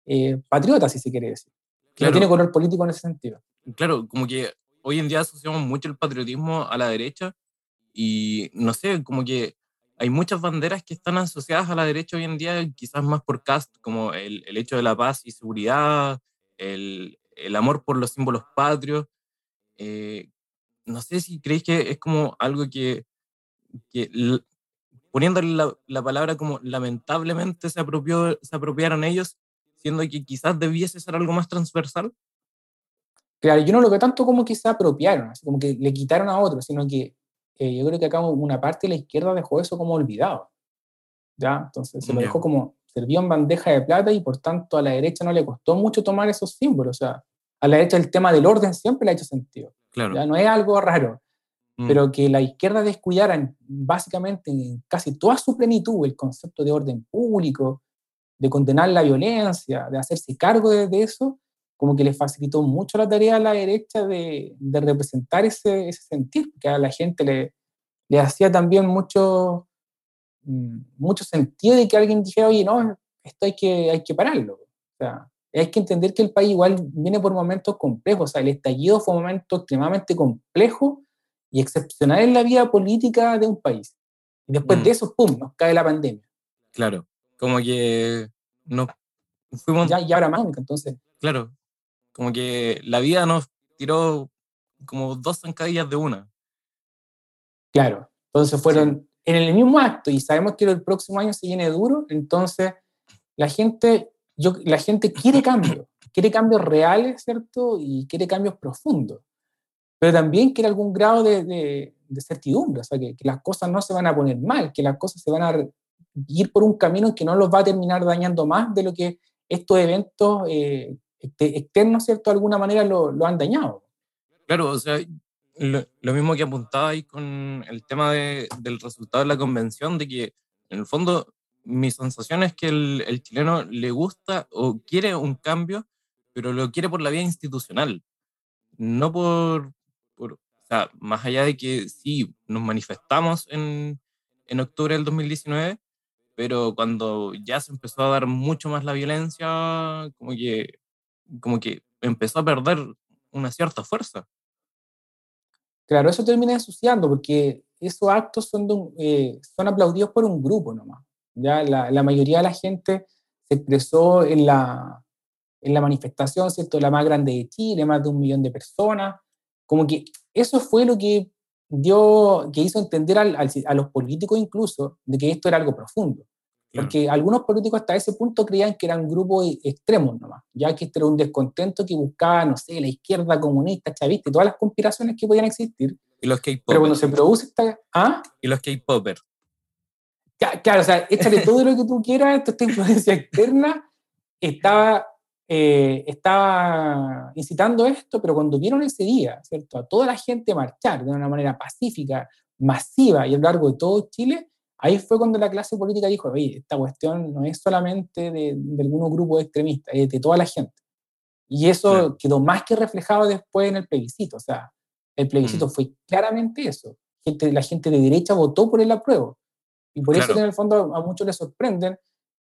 eh, patriota, si se quiere decir. Que no tiene color político en ese sentido. Claro, como que hoy en día asociamos mucho el patriotismo a la derecha y no sé, como que hay muchas banderas que están asociadas a la derecha hoy en día, quizás más por cast, como el, el hecho de la paz y seguridad, el, el amor por los símbolos patrios. Eh, no sé si creéis que es como algo que, que poniéndole la, la, palabra como lamentablemente se, apropió, se apropiaron ellos, siendo que quizás debiese ser algo más transversal. Claro, yo no lo veo tanto como que se apropiaron, así como que le quitaron a otros, sino que eh, yo creo que acá una parte de la izquierda dejó eso como olvidado. ¿ya? Entonces se lo dejó como servido en bandeja de plata y por tanto a la derecha no le costó mucho tomar esos símbolos. O sea, a la derecha el tema del orden siempre le ha hecho sentido. Ya no es algo raro. Mm. Pero que la izquierda descuidara básicamente en casi toda su plenitud el concepto de orden público, de condenar la violencia, de hacerse cargo de, eso, como que le facilitó mucho la tarea a la derecha de, de representar ese, ese, sentir, que a la gente le, le hacía también mucho, mucho sentido de que alguien dijera, oye, no, esto hay que, hay que pararlo. O sea, hay que entender que el país igual viene por momentos complejos. O sea, el estallido fue un momento extremadamente complejo y excepcional en la vida política de un país. Y después de mm. eso, ¡pum!, nos cae la pandemia. Claro, como que no fuimos... Ya, ya ahora más, entonces... Claro, como que la vida nos tiró como dos zancadillas de una. Claro, entonces fueron en el mismo acto y sabemos que el próximo año se viene duro, entonces la gente yo, la gente quiere cambios, quiere cambios reales, ¿cierto? Y quiere cambios profundos, pero también quiere algún grado de, de, certidumbre, o sea, que, las cosas no se van a poner mal, que las cosas se van a ir por un camino que no los va a terminar dañando más de lo que estos eventos eh, externos, ¿cierto? De alguna manera lo, lo han dañado. Claro, o sea, lo, lo, mismo que apuntaba ahí con el tema de, del resultado de la convención, de que en el fondo mi sensación es que el, el, chileno le gusta o quiere un cambio, pero lo quiere por la vía institucional, no por, por o sea, más allá de que sí, nos manifestamos en, en octubre del 2019, pero cuando ya se empezó a dar mucho más la violencia, como que, como que empezó a perder una cierta fuerza. Claro, eso termina ensuciando porque esos actos son, eh, aplaudidos por un grupo nomás. Ya la, mayoría de la gente se expresó en la, manifestación, ¿cierto? La más grande de Chile, más de un millón de personas. Como que eso fue lo que dio, que hizo entender a los políticos incluso de que esto era algo profundo. Porque algunos políticos hasta ese punto creían que eran grupos extremos nomás, ya que este era un descontento que buscaba, no sé, la izquierda comunista, chavista y todas las conspiraciones que podían existir. Y los Pero cuando se produce esta... ¿ah? Y los K-Popers. Claro, o sea, échale todo lo que tú quieras, esta influencia externa estaba, eh, estaba incitando esto, pero cuando vieron ese día, ¿cierto? A toda la gente marchar de una manera pacífica, masiva y a lo largo de todo Chile, ahí fue cuando la clase política dijo, oye, esta cuestión no es solamente de, de algunos grupos extremistas, es de toda la gente. Y eso quedó más que reflejado después en el plebiscito, o sea, el plebiscito mm. fue claramente eso. Gente, la gente de derecha votó por el apruebo y por eso en el fondo a muchos les sorprenden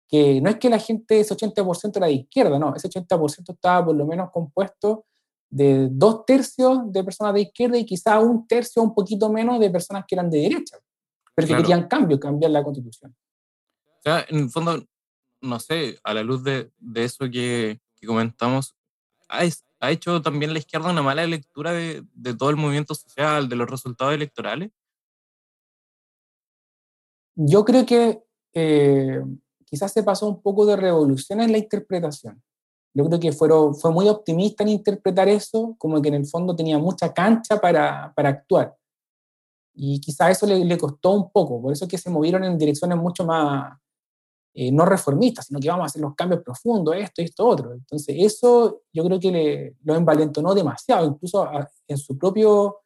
que no es que la gente, ese 80% era de izquierda, no, ese 80% estaba por lo menos compuesto de dos tercios de personas de izquierda y quizá un tercio, un poquito menos de personas que eran de derecha, pero que querían cambio, cambiar la constitución. O sea, en el fondo, no sé, a la luz de, de eso que, que comentamos, ha, ha, hecho también la izquierda una mala lectura de, de todo el movimiento social, de los resultados electorales yo creo que, eh, quizás se pasó un poco de revolución en la interpretación. Yo creo que fueron, fue muy optimista en interpretar eso, como que en el fondo tenía mucha cancha para, para actuar. Y quizás eso le, le, costó un poco, por eso es que se movieron en direcciones mucho más, eh, no reformistas, sino que vamos a hacer los cambios profundos, esto, esto, otro. Entonces, eso yo creo que le, lo envalentonó demasiado, incluso en su propio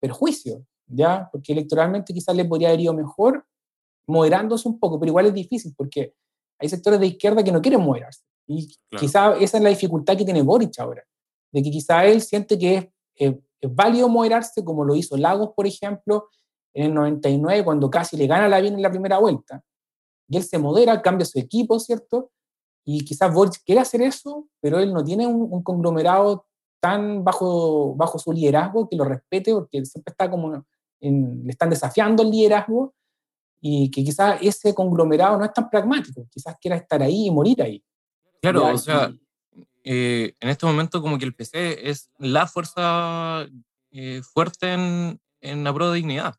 perjuicio, ¿ya? Porque electoralmente quizás le podría haber ido mejor moderándose un poco, pero igual es difícil porque hay sectores de izquierda que no quieren moderarse. Y quizá esa es la dificultad que tiene Boric ahora, de que quizá él siente que es, es, válido moderarse, como lo hizo Lagos, por ejemplo, en el 99, cuando casi le gana la bien en la primera vuelta. Y él se modera, cambia su equipo, ¿cierto? Y quizás Boric quiere hacer eso, pero él no tiene un, conglomerado tan bajo, bajo su liderazgo que lo respete, porque siempre está como le están desafiando el liderazgo y que quizás ese conglomerado no es tan pragmático, quizás quiera estar ahí y morir ahí. Claro, o sea, eh, en este momento como que el PC es la fuerza eh, fuerte en, la pro de dignidad.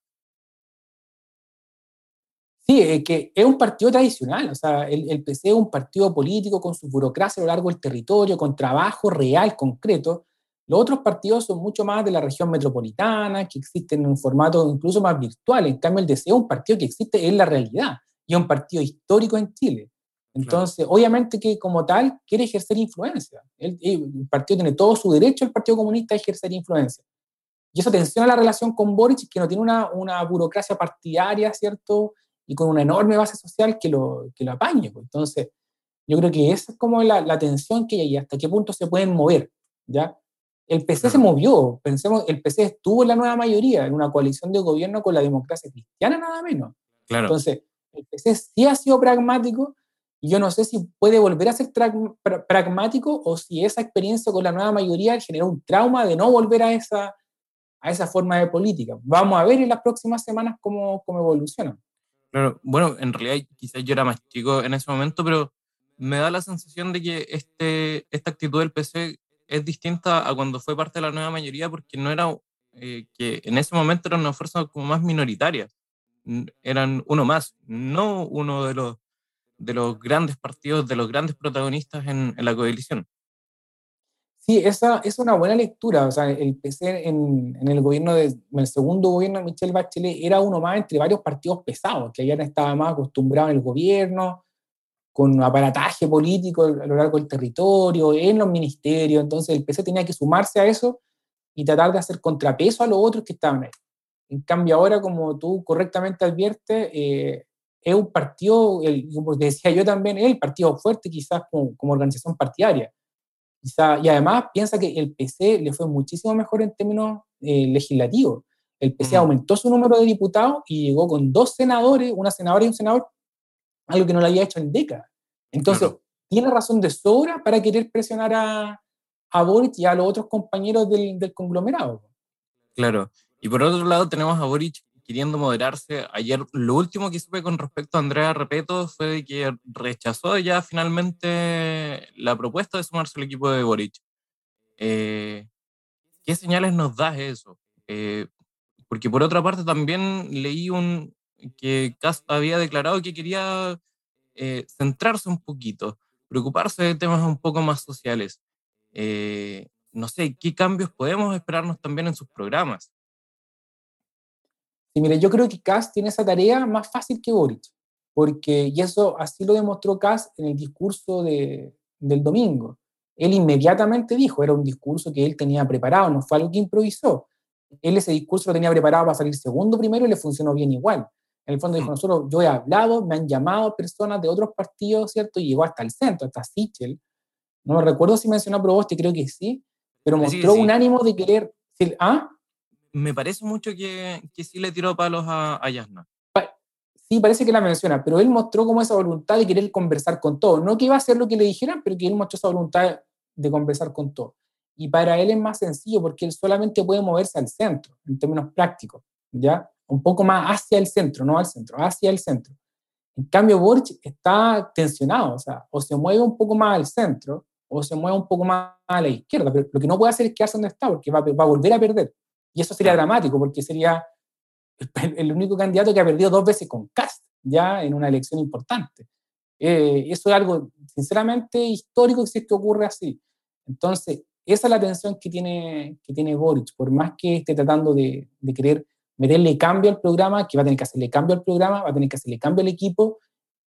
Sí, es que es un partido tradicional, o sea, el, el, PC es un partido político con su burocracia a lo largo del territorio, con trabajo real, concreto. Los otros partidos son mucho más de la región metropolitana, que existen en un formato incluso más virtual. En cambio, el DC es un partido que existe en la realidad y es un partido histórico en Chile. Entonces, obviamente que como tal quiere ejercer influencia. El, partido tiene todo su derecho, el Partido Comunista, a ejercer influencia. Y eso tensiona la relación con Boric, que no tiene una, una burocracia partidaria, ¿cierto? Y con una enorme base social que lo, que lo apañe. Pues. Entonces, yo creo que esa es como la, la tensión que hay y hasta qué punto se pueden mover, ¿ya? El PC se movió, pensemos, el PC estuvo en la nueva mayoría, en una coalición de gobierno con la democracia cristiana, nada menos. Claro. Entonces, el PC sí ha sido pragmático, yo no sé si puede volver a ser pragmático o si esa experiencia con la nueva mayoría generó un trauma de no volver a esa, a esa forma de política. Vamos a ver en las próximas semanas cómo, cómo evoluciona. Claro, bueno, en realidad quizás yo era más chico en ese momento, pero me da la sensación de que este, esta actitud del PC es distinta a cuando fue parte de la nueva mayoría porque no era eh, que en ese momento era una fuerza como más minoritaria. Eran uno más, no uno de los de los grandes partidos, de los grandes protagonistas en, la coalición. Sí, esa es una buena lectura. O sea, el PC en, el gobierno de, segundo gobierno de Michelle Bachelet era uno más entre varios partidos pesados, que ya estaba más acostumbrado en el gobierno, con aparataje político a lo largo del territorio, en los ministerios. Entonces el PC tenía que sumarse a eso y tratar de hacer contrapeso a los otros que estaban ahí. En cambio, ahora, como tú correctamente adviertes, eh, es un partido, como decía yo también, es el partido fuerte quizás como, organización partidaria. Quizá, y además piensa que el PC le fue muchísimo mejor en términos eh, legislativos. El PC mm. aumentó su número de diputados y llegó con dos senadores, una senadora y un senador, algo que no lo había hecho en décadas. Entonces, tiene razón de sobra para querer presionar a, a Boric y a los otros compañeros del, del conglomerado. Claro. Y por otro lado tenemos a Boric queriendo moderarse. Ayer lo último que supe con respecto a Andrea Repeto fue que rechazó ya finalmente la propuesta de sumarse al equipo de Boric. Eh, ¿Qué señales nos da eso? Eh, porque por otra parte también leí un, que Cast había declarado que quería eh, centrarse un poquito, preocuparse de temas un poco más sociales. no sé, ¿qué cambios podemos esperarnos también en sus programas? Sí, mire, yo creo que Kass tiene esa tarea más fácil que Boric, porque, y eso así lo demostró Kass en el discurso de, del domingo. Él inmediatamente dijo, era un discurso que él tenía preparado, no fue algo que improvisó. Él ese discurso lo tenía preparado para salir segundo primero y le funcionó bien igual. En el fondo dijo, mm. nosotros, yo he hablado, me han llamado personas de otros partidos, ¿cierto? Y llegó hasta el centro, hasta Sichel. No recuerdo si mencionó a Proboste, creo que sí, pero mostró un ánimo de querer... ¿Ah? Me parece mucho que, que sí le tiró palos a, a Yasna. Sí, parece que la menciona, pero él mostró como esa voluntad de querer conversar con todo. No que iba a hacer lo que le dijeran, pero que él mostró esa voluntad de conversar con todo. Y para él es más sencillo porque él solamente puede moverse al centro, en términos prácticos, ¿ya? Un poco más hacia el centro, no al centro, hacia el centro. En cambio, Boric está tensionado, o sea, o se mueve un poco más al centro, o se mueve un poco más a la izquierda, pero lo que no puede hacer es quedarse donde está, porque va, va a volver a perder. Y eso sería dramático porque sería el, único candidato que ha perdido dos veces con Cast, ya en una elección importante. Eh, eso es algo, sinceramente, histórico si es que ocurre así. Entonces, esa es la tensión que tiene, que tiene Boric, por más que esté tratando de, de querer meterle cambio al programa, que va a tener que hacerle cambio al programa, va a tener que hacerle cambio al equipo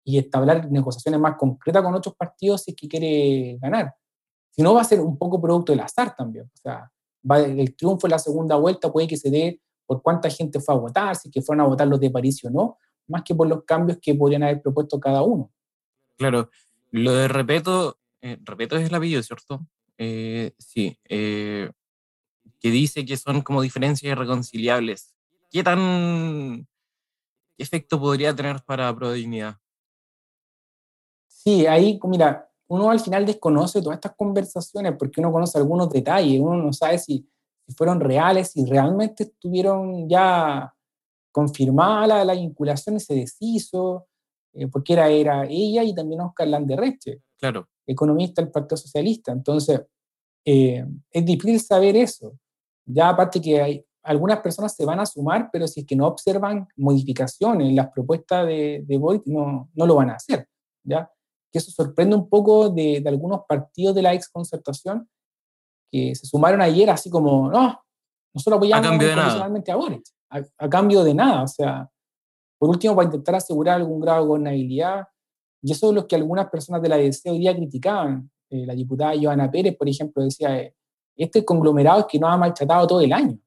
y establecer negociaciones más concretas con otros partidos si es que quiere ganar. Si no, va a ser un poco producto del azar también. O sea, va, el triunfo en la segunda vuelta puede que se dé por cuánta gente fue a votar, si que fueron a votar los de París o no, más que por los cambios que podrían haber propuesto cada uno. Claro, lo de Repeto, eh, Repeto es el apellido, ¿cierto? Eh, sí, eh, que dice que son como diferencias irreconciliables. ¿Qué tan qué efecto podría tener para Prodignidad? Sí, ahí, mira, uno al final desconoce todas estas conversaciones porque uno conoce algunos detalles, uno no sabe si fueron reales y realmente estuvieron ya confirmada la, vinculación y se deshizo, eh, porque era, era ella y también Oscar Landerreche, claro. economista del Partido Socialista. Entonces, eh, es difícil saber eso. Ya aparte que hay, algunas personas se van a sumar, pero si es que no observan modificaciones en las propuestas de, de Boyd, no, no lo van a hacer. ¿ya? Que eso sorprende un poco de, de algunos partidos de la ex concertación que se sumaron ayer así como, no, nosotros apoyamos a, cambio a Boric, a, cambio de nada, o sea, por último, para intentar asegurar algún grado de gobernabilidad, y eso es lo que algunas personas de la DC hoy día criticaban. Eh, la diputada Joana Pérez, por ejemplo, decía, eh, este conglomerado es que nos ha maltratado todo el año,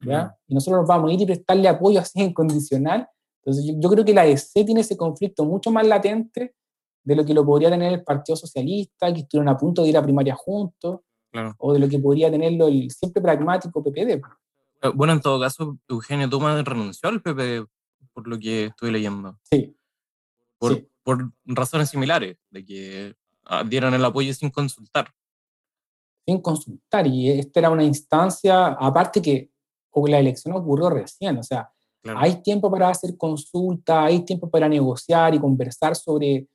¿ya? Y nosotros nos vamos a ir y prestarle apoyo así incondicional. Entonces, yo, yo creo que la DC tiene ese conflicto mucho más latente de lo que lo podría tener el Partido Socialista, que estuvieron a punto de ir a primaria juntos, o de lo que podría tenerlo el siempre pragmático PPD. Eh, bueno, en todo caso, Eugenio Toma renunció al PPD, por lo que estoy leyendo. Sí. Por, por razones similares, de que ah, dieron el apoyo sin consultar. Sin consultar, y esta era una instancia, aparte que la elección ocurrió recién, o sea, hay tiempo para hacer consulta, hay tiempo para negociar y conversar sobre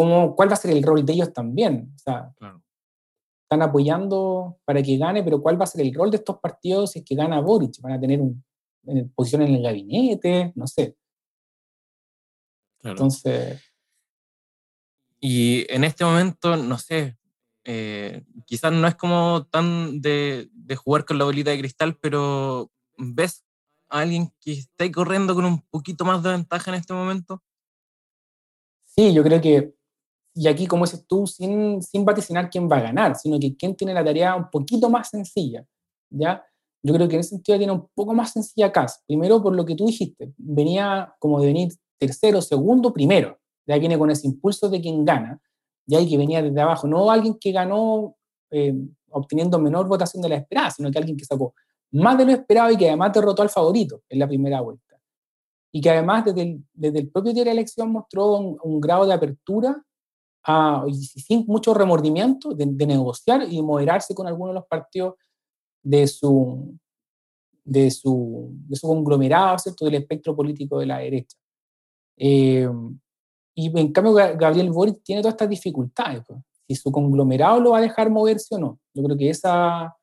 cómo, cuál va a ser el rol de ellos también. O sea, claro están apoyando para que gane, pero ¿cuál va a ser el rol de estos partidos si es que gana Boric? ¿Van a tener un, posición en el gabinete? No sé. Entonces... Y en este momento, no sé, eh, quizás no es como tan de, de, jugar con la bolita de cristal, pero ¿ves a alguien que esté corriendo con un poquito más de ventaja en este momento? Sí, yo creo que y aquí, como dices tú, sin, sin vaticinar quién va a ganar, sino que quién tiene la tarea un poquito más sencilla, ¿ya? Yo creo que en ese sentido tiene un poco más sencilla Cas. Primero, por lo que tú dijiste, venía como de venir tercero, segundo, primero. Ya viene con ese impulso de quien gana, ya hay que venía desde abajo. No alguien que ganó eh, obteniendo menor votación de la esperada, sino que alguien que sacó más de lo esperado y que además derrotó al favorito en la primera vuelta. Y que además desde el, desde el propio día de la elección mostró un grado de apertura y sin mucho remordimiento de, negociar y moderarse con algunos de los partidos de su, de su, de su conglomerado, ¿cierto? del espectro político de la derecha. Eh, y en cambio, Gabriel Boric tiene todas estas dificultades. Pues. Si su conglomerado lo va a dejar moverse o no. Yo creo que esa,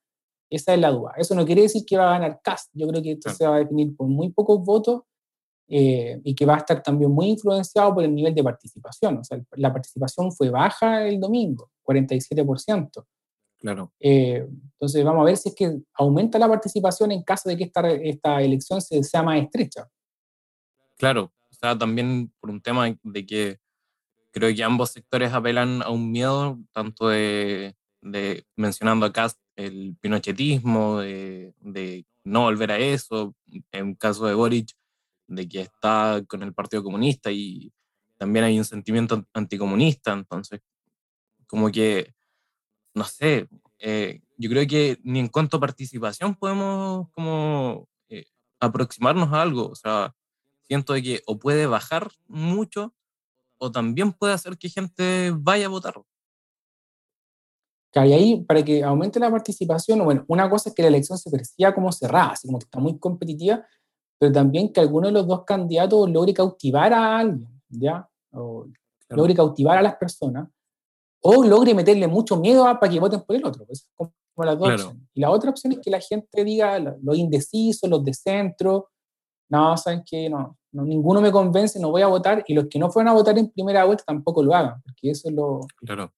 esa es la duda. Eso no quiere decir que va a ganar Cast. Yo creo que esto se va a definir por muy pocos votos eh, y que va a estar también muy influenciado por el nivel de participación. O sea, la participación fue baja el domingo, 47%. Claro. Eh, entonces vamos a ver si es que aumenta la participación en caso de que esta, esta elección sea más estrecha. Claro, o sea, también por un tema de que creo que ambos sectores apelan a un miedo, tanto de, de mencionando acá el pinochetismo, de, de, no volver a eso, en caso de Boric, de que está con el Partido Comunista y también hay un sentimiento anticomunista, entonces, como que, no sé, eh, yo creo que ni en cuanto a participación podemos como eh, aproximarnos a algo, o sea, siento de que o puede bajar mucho o también puede hacer que gente vaya a votar. Que hay ahí, para que aumente la participación, bueno, una cosa es que la elección se perciba como cerrada, así como que está muy competitiva, pero también que alguno de los dos candidatos logre cautivar a alguien, ¿ya? O logre cautivar a las personas, o logre meterle mucho miedo a, para que voten por el otro. Pues, como las dos Y la otra opción es que la gente diga los indecisos, los de centro, no, saben que no, no, ninguno me convence, no voy a votar, y los que no fueron a votar en primera vuelta tampoco lo hagan, porque eso es lo, claro.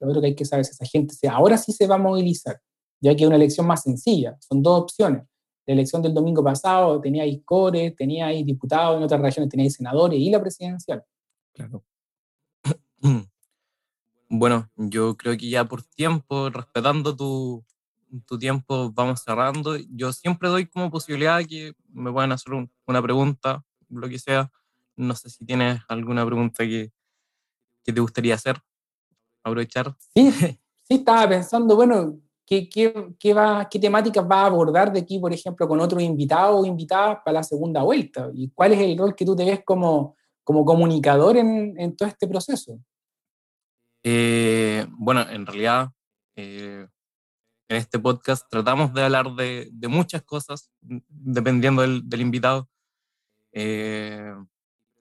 lo otro que hay que saber, si esa gente ahora sí se va a movilizar, ya que es una elección más sencilla, son dos opciones. La elección del domingo pasado tenía ahí core, tenía ahí diputados, en otras regiones tenía ahí senadores y la presidencial. Claro. Bueno, yo creo que ya por tiempo, respetando tu, tu tiempo, vamos cerrando. Yo siempre doy como posibilidad que me puedan hacer una pregunta, lo que sea. No sé si tienes alguna pregunta que, que te gustaría hacer, aprovechar. Sí, sí, estaba pensando, bueno, ¿qué, qué, qué, va, qué temáticas va a abordar de aquí, por ejemplo, con otros invitados o invitadas para la segunda vuelta? ¿Y cuál es el rol que tú te ves como, como comunicador en, en todo este proceso? Eh, bueno, en realidad, eh, en este podcast tratamos de hablar de, de muchas cosas, dependiendo del, del invitado. Eh,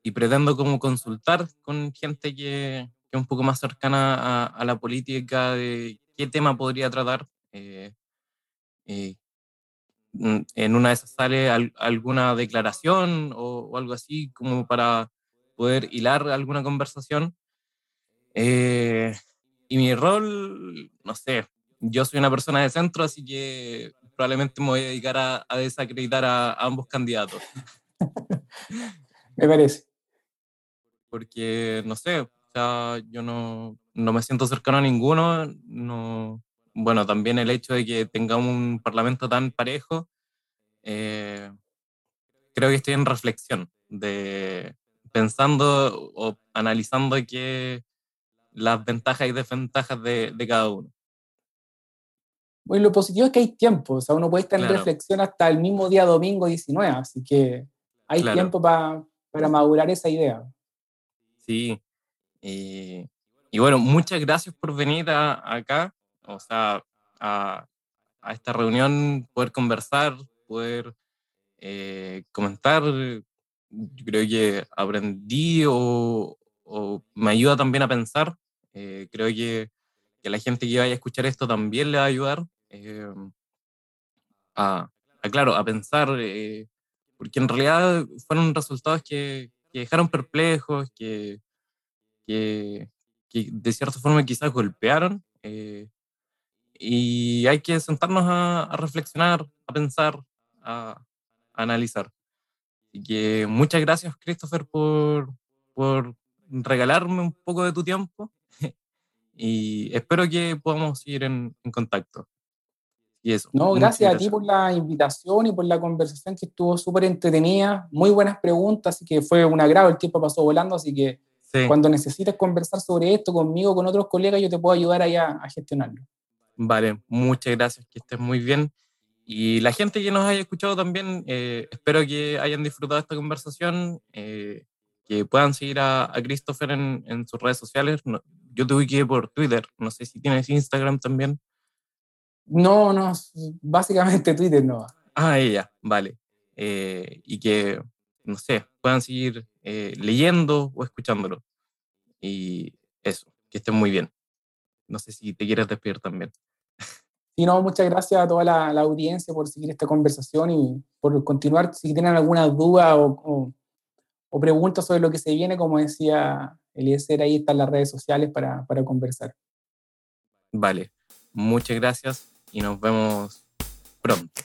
y pretendo como consultar con gente que, que es un poco más cercana a, a, la política, de qué tema podría tratar. En una de esas sale alguna declaración o, o algo así como para poder hilar alguna conversación. Eh, y mi rol, no sé, yo soy una persona de centro, así que probablemente me voy a dedicar a, a desacreditar a, a, ambos candidatos. me parece. Porque, no sé, o sea, yo no, no me siento cercano a ninguno. No, bueno, también el hecho de que tengamos un parlamento tan parejo, eh, creo que estoy en reflexión, de pensando o analizando que las ventajas y desventajas de, de cada uno. Bueno, lo positivo es que hay tiempo, o sea, uno puede estar en reflexión hasta el mismo día domingo 19, así que hay tiempo para madurar esa idea. Sí, y, y, bueno, muchas gracias por venir a, acá, o sea, a, esta reunión, poder conversar, poder eh, comentar. Yo creo que aprendí o, me ayuda también a pensar. Eh, creo que, que, la gente que vaya a escuchar esto también le va a ayudar eh, a, claro, a pensar, porque en realidad fueron resultados que, dejaron perplejos, que, de cierta forma quizás golpearon. Y hay que sentarnos a, a reflexionar, a pensar, a, a analizar. y que muchas gracias, Christopher, por, por regalarme un poco de tu tiempo y espero que podamos seguir en, en contacto. Y eso. No, gracias, gracias, a ti por la invitación y por la conversación que estuvo súper entretenida, muy buenas preguntas, así que fue un agrado, el tiempo pasó volando, así que sí. cuando necesites conversar sobre esto conmigo, con otros colegas, yo te puedo ayudar ahí a, a gestionarlo. Vale, muchas gracias, que estés muy bien. Y la gente que nos haya escuchado también, eh, espero que hayan disfrutado esta conversación. Eh, que puedan seguir a, a Christopher en, en, sus redes sociales. No, yo te ubiqué por Twitter, no sé si tienes Instagram también. No, no, básicamente Twitter no. Ah, ella, vale. Eh, y que, no sé, puedan seguir eh, leyendo o escuchándolo. Y eso, que estén muy bien. No sé si te quieres despedir también. Sí, no, muchas gracias a toda la, audiencia por seguir esta conversación y por continuar. Si tienen alguna duda o, o o preguntas sobre lo que se viene, como decía Eliezer, ahí están las redes sociales para, para conversar. Vale, muchas gracias y nos vemos pronto.